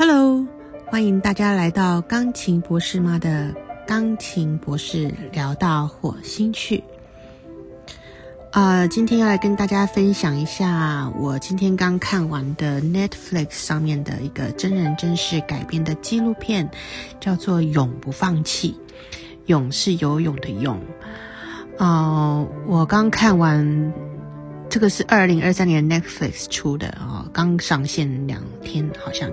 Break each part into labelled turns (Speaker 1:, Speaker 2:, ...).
Speaker 1: Hello，欢迎大家来到钢琴博士妈的钢琴博士聊到火星去。呃，今天要来跟大家分享一下我今天刚看完的 Netflix 上面的一个真人真事改编的纪录片，叫做《永不放弃》。勇是游泳的泳。呃，我刚看完，这个是二零二三年 Netflix 出的啊，刚上线两天，好像。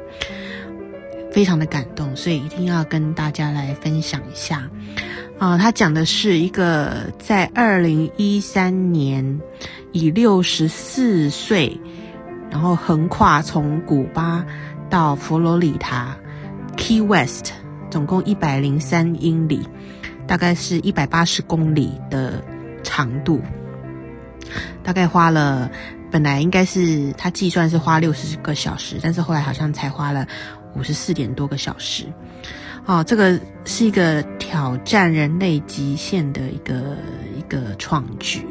Speaker 1: 非常的感动，所以一定要跟大家来分享一下。啊，他讲的是一个在二零一三年以六十四岁，然后横跨从古巴到佛罗里达 Key West，总共一百零三英里，大概是一百八十公里的长度，大概花了本来应该是他计算是花六十个小时，但是后来好像才花了。五十四点多个小时，哦，这个是一个挑战人类极限的一个一个创举，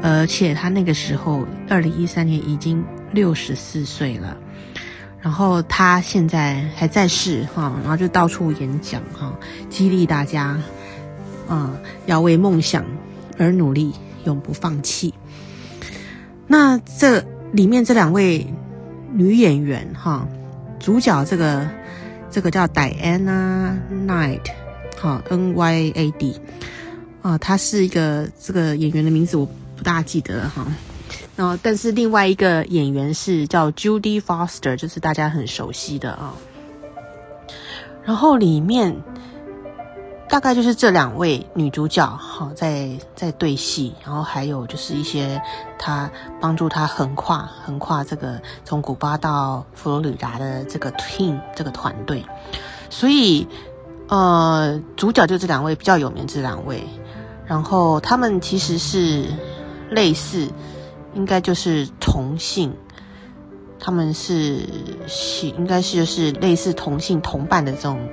Speaker 1: 而且他那个时候，二零一三年已经六十四岁了，然后他现在还在世哈，然后就到处演讲哈，激励大家，啊，要为梦想而努力，永不放弃。那这里面这两位女演员哈。主角这个这个叫 Diana Knight，好 N Y A D，啊，她是一个这个演员的名字我不大记得哈，然后但是另外一个演员是叫 Judy Foster，就是大家很熟悉的啊，然后里面。大概就是这两位女主角哈，在在对戏，然后还有就是一些她帮助她横跨横跨这个从古巴到佛罗里达的这个 team 这个团队，所以呃，主角就这两位比较有名这两位，然后他们其实是类似，应该就是同性，他们是是应该是就是类似同性同伴的这种。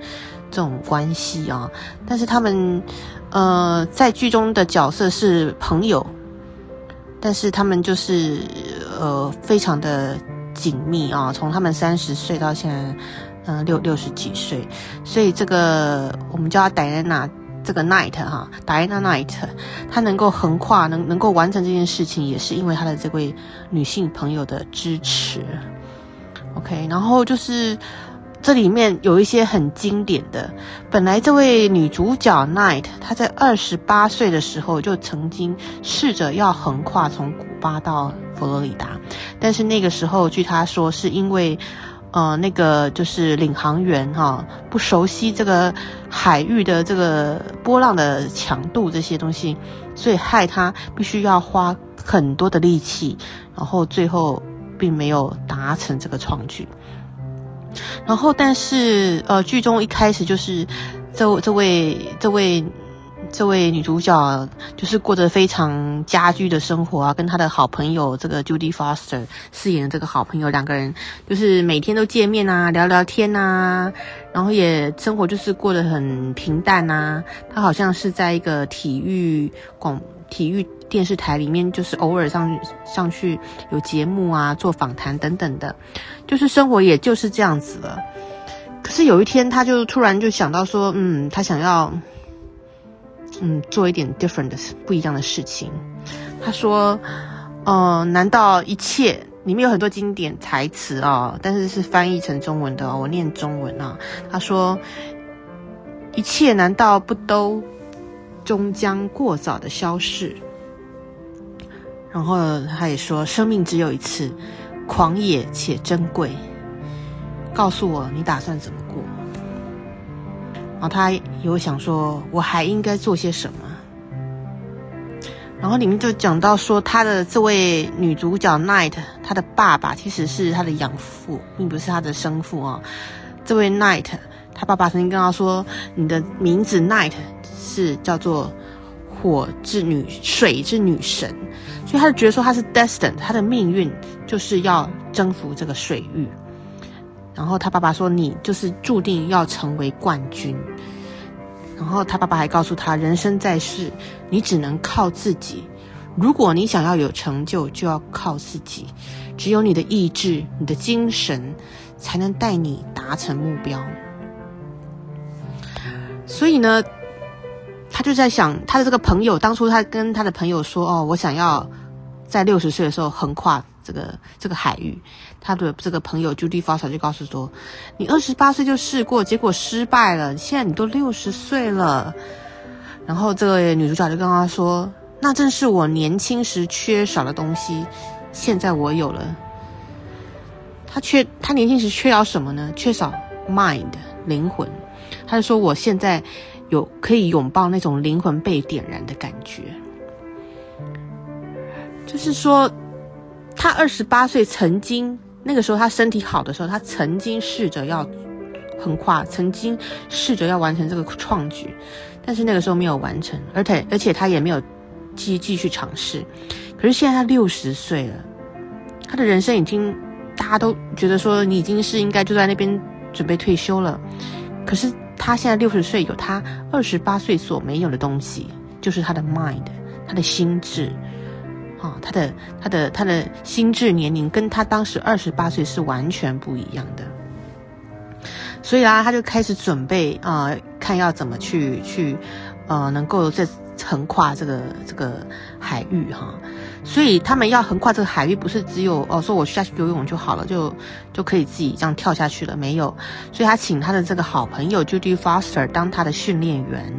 Speaker 1: 这种关系啊，但是他们，呃，在剧中的角色是朋友，但是他们就是呃非常的紧密啊，从他们三十岁到现在，嗯六六十几岁，所以这个我们叫戴安娜这个 Night 哈，戴安娜 Night，她能够横跨能能够完成这件事情，也是因为她的这位女性朋友的支持。OK，然后就是。这里面有一些很经典的。本来这位女主角 Night，她在二十八岁的时候就曾经试着要横跨从古巴到佛罗里达，但是那个时候据她说，是因为呃那个就是领航员哈不熟悉这个海域的这个波浪的强度这些东西，所以害她必须要花很多的力气，然后最后并没有达成这个创举。然后，但是，呃，剧中一开始就是这这位这位这位女主角，就是过着非常家居的生活啊，跟她的好朋友这个 Judy Foster 饰演的这个好朋友，两个人就是每天都见面啊，聊聊天啊，然后也生活就是过得很平淡啊。她好像是在一个体育广体育。电视台里面就是偶尔上上去有节目啊，做访谈等等的，就是生活也就是这样子了。可是有一天，她就突然就想到说，嗯，她想要，嗯，做一点 different 的不一样的事情。他说，呃，难道一切里面有很多经典台词啊？但是是翻译成中文的，我念中文啊。他说，一切难道不都终将过早的消逝？然后他也说：“生命只有一次，狂野且珍贵。告诉我你打算怎么过？”然后他有想说：“我还应该做些什么？”然后里面就讲到说，他的这位女主角 Night，她的爸爸其实是她的养父，并不是她的生父啊。这位 Night，他爸爸曾经跟他说：“你的名字 Night 是叫做。”火之女，水之女神，所以他就觉得说他是 destined，他的命运就是要征服这个水域。然后他爸爸说：“你就是注定要成为冠军。”然后他爸爸还告诉他：“人生在世，你只能靠自己。如果你想要有成就，就要靠自己，只有你的意志、你的精神，才能带你达成目标。所以呢，他就在想，他的这个朋友当初他跟他的朋友说：“哦，我想要在六十岁的时候横跨这个这个海域。”他的这个朋友 Judy Foster 就告诉说：“你二十八岁就试过，结果失败了。现在你都六十岁了。”然后这个女主角就跟他说：“那正是我年轻时缺少的东西，现在我有了。”他缺他年轻时缺少什么呢？缺少 mind 灵魂。他就说：“我现在有可以拥抱那种灵魂被点燃的感觉。”就是说，他二十八岁曾经。那个时候他身体好的时候，他曾经试着要横跨，曾经试着要完成这个创举，但是那个时候没有完成，而且而且他也没有继继续尝试。可是现在他六十岁了，他的人生已经大家都觉得说你已经是应该就在那边准备退休了。可是他现在六十岁，有他二十八岁所没有的东西，就是他的 mind，他的心智。啊，他的他的他的心智年龄跟他当时二十八岁是完全不一样的，所以啊，他就开始准备啊，看要怎么去去，呃，能够在。横跨这个这个海域哈，所以他们要横跨这个海域，不是只有哦，说我下去游泳就好了，就就可以自己这样跳下去了，没有。所以他请他的这个好朋友 Judy Foster 当他的训练员，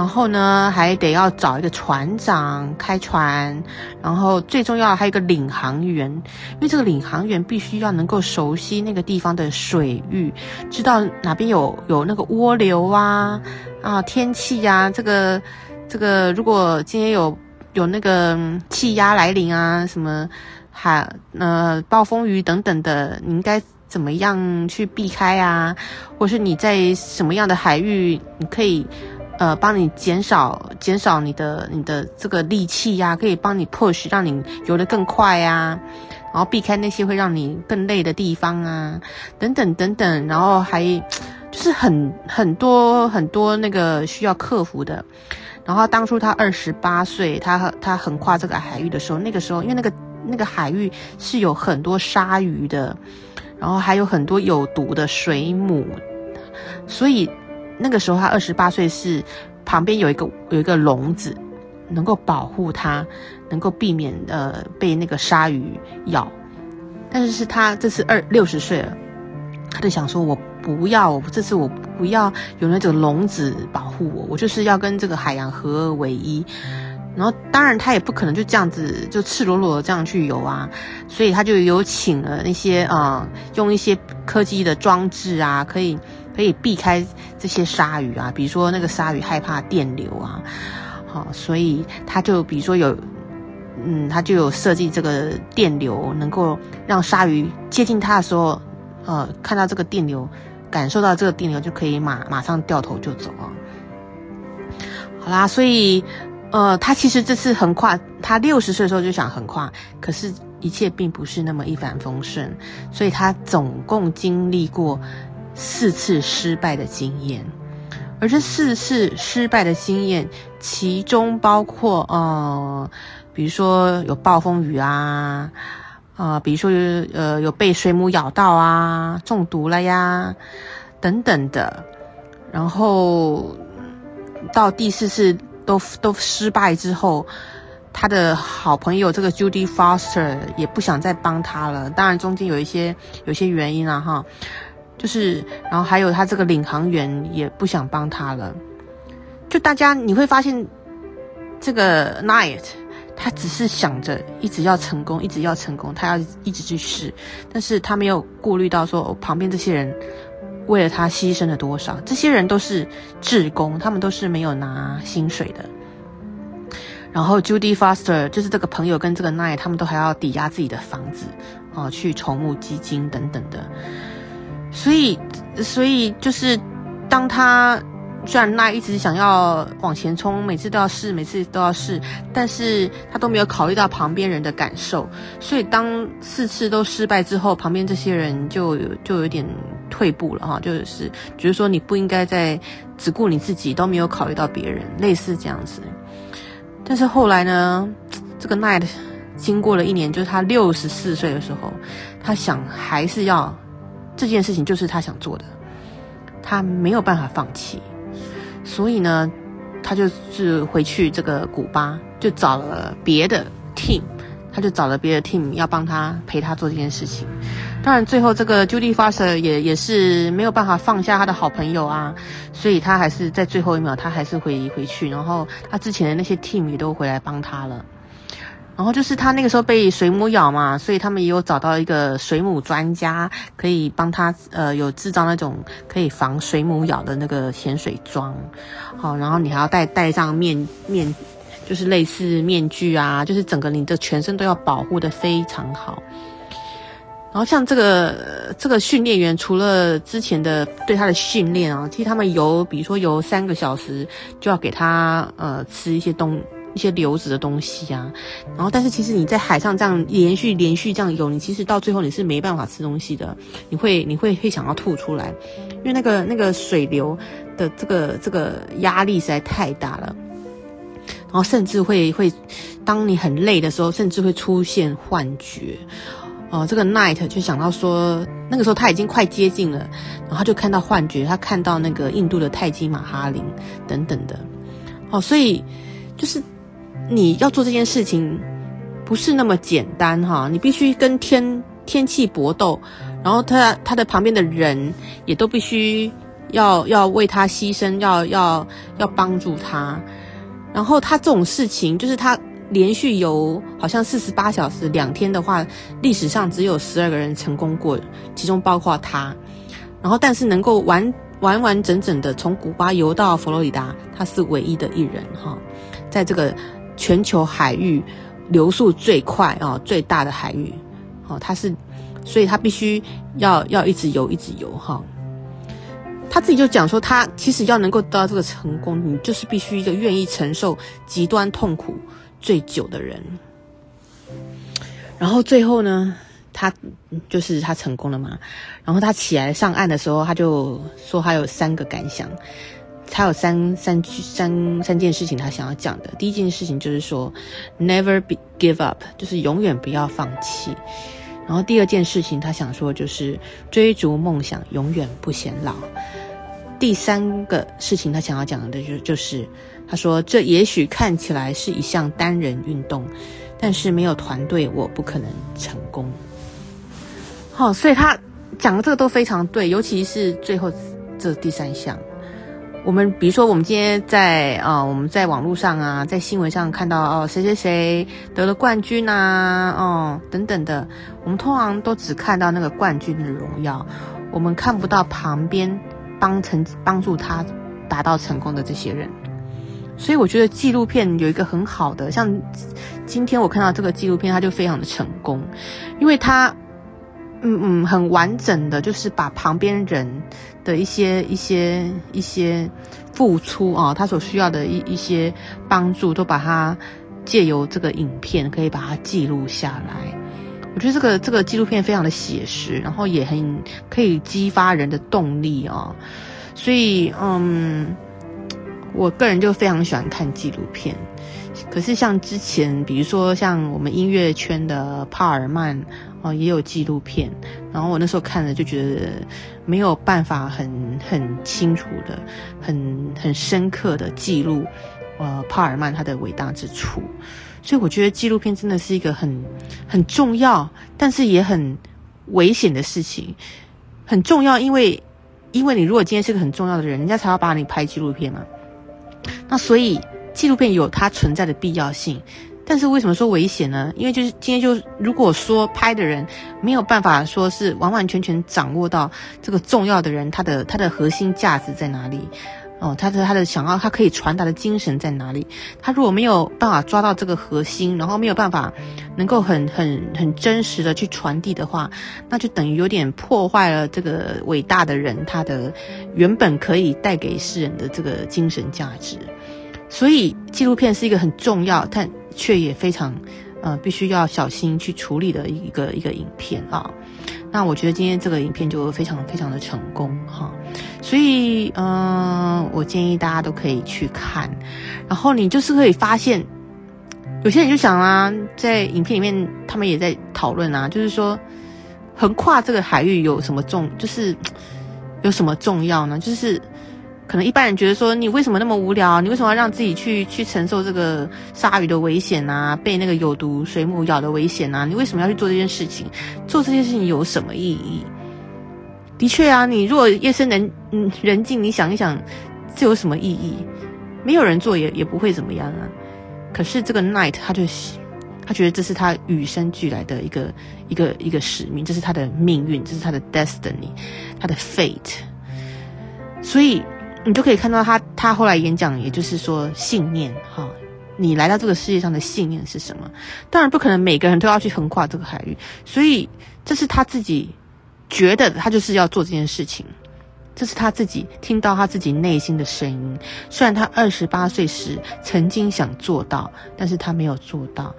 Speaker 1: 然后呢，还得要找一个船长开船，然后最重要还有一个领航员，因为这个领航员必须要能够熟悉那个地方的水域，知道哪边有有那个涡流啊啊天气呀这个。这个如果今天有有那个气压来临啊，什么海呃暴风雨等等的，你应该怎么样去避开啊？或是你在什么样的海域，你可以呃帮你减少减少你的你的这个力气呀，可以帮你 push 让你游得更快呀，然后避开那些会让你更累的地方啊，等等等等，然后还就是很很多很多那个需要克服的。然后当初他二十八岁，他他横跨这个海域的时候，那个时候因为那个那个海域是有很多鲨鱼的，然后还有很多有毒的水母，所以那个时候他二十八岁是旁边有一个有一个笼子，能够保护他，能够避免呃被那个鲨鱼咬。但是是他这次二六十岁了，他就想说，我不要，这次我。不要有那种笼子保护我，我就是要跟这个海洋合二为一。然后，当然他也不可能就这样子就赤裸裸的这样去游啊，所以他就有请了那些啊，用一些科技的装置啊，可以可以避开这些鲨鱼啊，比如说那个鲨鱼害怕电流啊，好，所以他就比如说有，嗯，他就有设计这个电流，能够让鲨鱼接近他的时候，呃，看到这个电流。感受到这个电流就可以马马上掉头就走啊！好啦，所以呃，他其实这次横跨，他六十岁的时候就想横跨，可是一切并不是那么一帆风顺，所以他总共经历过四次失败的经验，而这四次失败的经验，其中包括呃，比如说有暴风雨啊。啊，比如说有呃有被水母咬到啊，中毒了呀，等等的，然后到第四次都都失败之后，他的好朋友这个 Judy Foster 也不想再帮他了。当然中间有一些有些原因啊，哈，就是然后还有他这个领航员也不想帮他了。就大家你会发现这个 Night。他只是想着一直要成功，一直要成功，他要一直去试，但是他没有顾虑到说旁边这些人为了他牺牲了多少。这些人都是志工，他们都是没有拿薪水的。然后 Judy Foster 就是这个朋友跟这个 Night，他们都还要抵押自己的房子啊，去筹募基金等等的。所以，所以就是当他。虽然那一直想要往前冲，每次都要试，每次都要试，但是他都没有考虑到旁边人的感受，所以当四次都失败之后，旁边这些人就就有点退步了哈，就是觉得说你不应该再只顾你自己，都没有考虑到别人，类似这样子。但是后来呢，这个 Night 经过了一年，就是他六十四岁的时候，他想还是要这件事情，就是他想做的，他没有办法放弃，所以呢，他就是回去这个古巴，就找了别的 team，他就找了别的 team 要帮他陪他做这件事情。当然，最后这个 Judy Foster 也也是没有办法放下他的好朋友啊，所以他还是在最后一秒，他还是回回去，然后他之前的那些 team 也都回来帮他了。然后就是他那个时候被水母咬嘛，所以他们也有找到一个水母专家，可以帮他呃有制造那种可以防水母咬的那个潜水装。好，然后你还要戴戴上面面，就是类似面具啊，就是整个你的全身都要保护的非常好。然后像这个这个训练员，除了之前的对他的训练啊，其实他们游，比如说游三个小时，就要给他呃吃一些东一些流子的东西啊。然后，但是其实你在海上这样连续连续这样游，你其实到最后你是没办法吃东西的，你会你会会想要吐出来，因为那个那个水流的这个这个压力实在太大了。然后甚至会会，当你很累的时候，甚至会出现幻觉。哦，这个 Night 就想到说，那个时候他已经快接近了，然后就看到幻觉，他看到那个印度的泰姬玛哈林等等的。哦，所以就是你要做这件事情不是那么简单哈，你必须跟天天气搏斗，然后他他的旁边的人也都必须要要为他牺牲，要要要帮助他，然后他这种事情就是他。连续游好像四十八小时两天的话，历史上只有十二个人成功过，其中包括他。然后，但是能够完完完整整的从古巴游到佛罗里达，他是唯一的一人哈。在这个全球海域流速最快啊最大的海域，哦，他是，所以他必须要要一直游一直游哈。他自己就讲说，他其实要能够得到这个成功，你就是必须一个愿意承受极端痛苦。最久的人，然后最后呢，他就是他成功了嘛。然后他起来上岸的时候，他就说他有三个感想，他有三三三三件事情他想要讲的。第一件事情就是说，never be give up，就是永远不要放弃。然后第二件事情他想说就是追逐梦想永远不显老。第三个事情他想要讲的就就是。他说：“这也许看起来是一项单人运动，但是没有团队，我不可能成功。”好，所以他讲的这个都非常对，尤其是最后这第三项。我们比如说，我们今天在啊，我们在网络上啊，在新闻上看到哦，谁谁谁得了冠军呐，哦等等的，我们通常都只看到那个冠军的荣耀，我们看不到旁边帮成帮助他达到成功的这些人。所以我觉得纪录片有一个很好的，像今天我看到这个纪录片，它就非常的成功，因为它，嗯嗯，很完整的，就是把旁边人的一些一些一些付出啊，他所需要的一一些帮助，都把它借由这个影片可以把它记录下来。我觉得这个这个纪录片非常的写实，然后也很可以激发人的动力啊，所以嗯。我个人就非常喜欢看纪录片，可是像之前，比如说像我们音乐圈的帕尔曼哦，也有纪录片，然后我那时候看了就觉得没有办法很很清楚的、很很深刻的记录，呃，帕尔曼他的伟大之处，所以我觉得纪录片真的是一个很很重要，但是也很危险的事情。很重要，因为因为你如果今天是个很重要的人，人家才要把你拍纪录片嘛。那所以纪录片有它存在的必要性，但是为什么说危险呢？因为就是今天就如果说拍的人没有办法说是完完全全掌握到这个重要的人他的他的核心价值在哪里，哦，他的他的想要他可以传达的精神在哪里？他如果没有办法抓到这个核心，然后没有办法能够很很很真实的去传递的话，那就等于有点破坏了这个伟大的人他的原本可以带给世人的这个精神价值。所以纪录片是一个很重要，但却也非常，呃，必须要小心去处理的一个一个影片啊。那我觉得今天这个影片就非常非常的成功哈。所以，嗯，我建议大家都可以去看，然后你就是可以发现，有些人就想啊，在影片里面他们也在讨论啊，就是说横跨这个海域有什么重，就是有什么重要呢？就是可能一般人觉得说，你为什么那么无聊？你为什么要让自己去去承受这个鲨鱼的危险啊？被那个有毒水母咬的危险啊？你为什么要去做这件事情？做这件事情有什么意义？的确啊，你如果夜深人嗯人静，你想一想，这有什么意义？没有人做也也不会怎么样啊。可是这个 Night 他就他觉得这是他与生俱来的一个一个一个使命，这是他的命运，这是他的 destiny，他的 fate。所以你就可以看到他他后来演讲，也就是说信念哈，你来到这个世界上的信念是什么？当然不可能每个人都要去横跨这个海域，所以这是他自己觉得他就是要做这件事情。这是他自己听到他自己内心的声音。虽然他二十八岁时曾经想做到，但是他没有做到。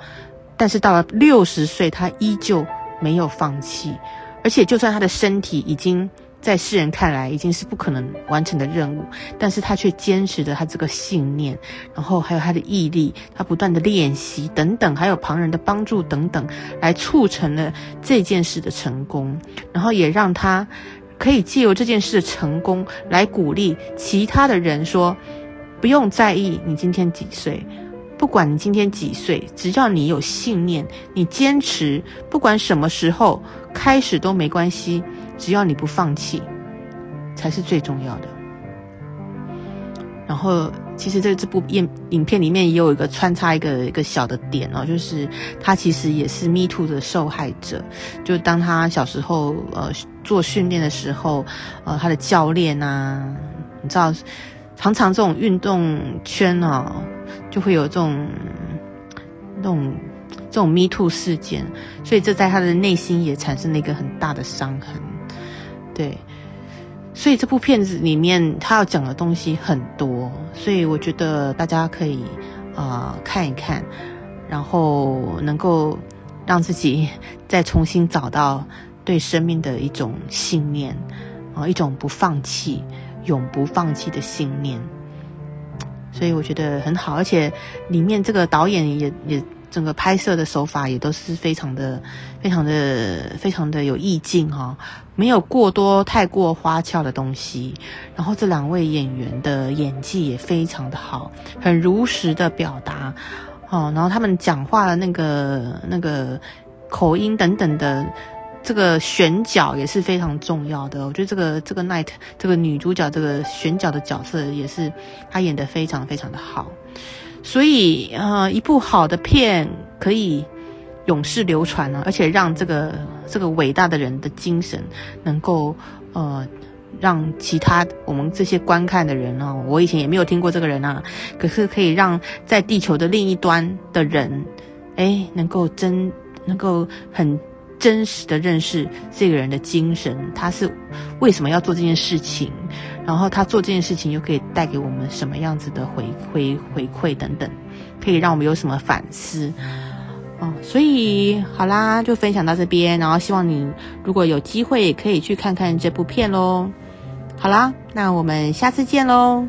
Speaker 1: 但是到了六十岁，他依旧没有放弃。而且，就算他的身体已经在世人看来已经是不可能完成的任务，但是他却坚持着他这个信念，然后还有他的毅力，他不断的练习等等，还有旁人的帮助等等，来促成了这件事的成功，然后也让他。可以借由这件事的成功来鼓励其他的人，说不用在意你今天几岁，不管你今天几岁，只要你有信念，你坚持，不管什么时候开始都没关系，只要你不放弃，才是最重要的。然后，其实这这部影影片里面也有一个穿插一个一个小的点哦，就是他其实也是 Me Too 的受害者。就当他小时候呃做训练的时候，呃他的教练啊，你知道，常常这种运动圈哦，就会有这种那种这种 Me Too 事件，所以这在他的内心也产生了一个很大的伤痕，对。所以这部片子里面他要讲的东西很多，所以我觉得大家可以啊看一看，然后能够让自己 再重新找到对生命的一种信念啊，一种不放弃、永不放弃的信念。所以我觉得很好，而且里面这个导演也也。整个拍摄的手法也都是非常的、非常的、非常的有意境哈，没有过多太过花俏的东西。然后这两位演员的演技也非常的好，很如实的表达哦。然后他们讲话的那个、那个口音等等的，这个选角也是非常重要的。我觉得这个这个 Night 这个女主角这个选角的角色也是她演的非常非常的好。所以，呃，一部好的片可以永世流传呢，而且让这个这个伟大的人的精神能够，呃，让其他我们这些观看的人呢，我以前也没有听过这个人啊，可是可以让在地球的另一端的人，哎，能够真能够很。真实的认识这个人的精神，他是为什么要做这件事情，然后他做这件事情又可以带给我们什么样子的回回回馈等等，可以让我们有什么反思哦。所以好啦，就分享到这边，然后希望你如果有机会可以去看看这部片喽。好啦，那我们下次见喽。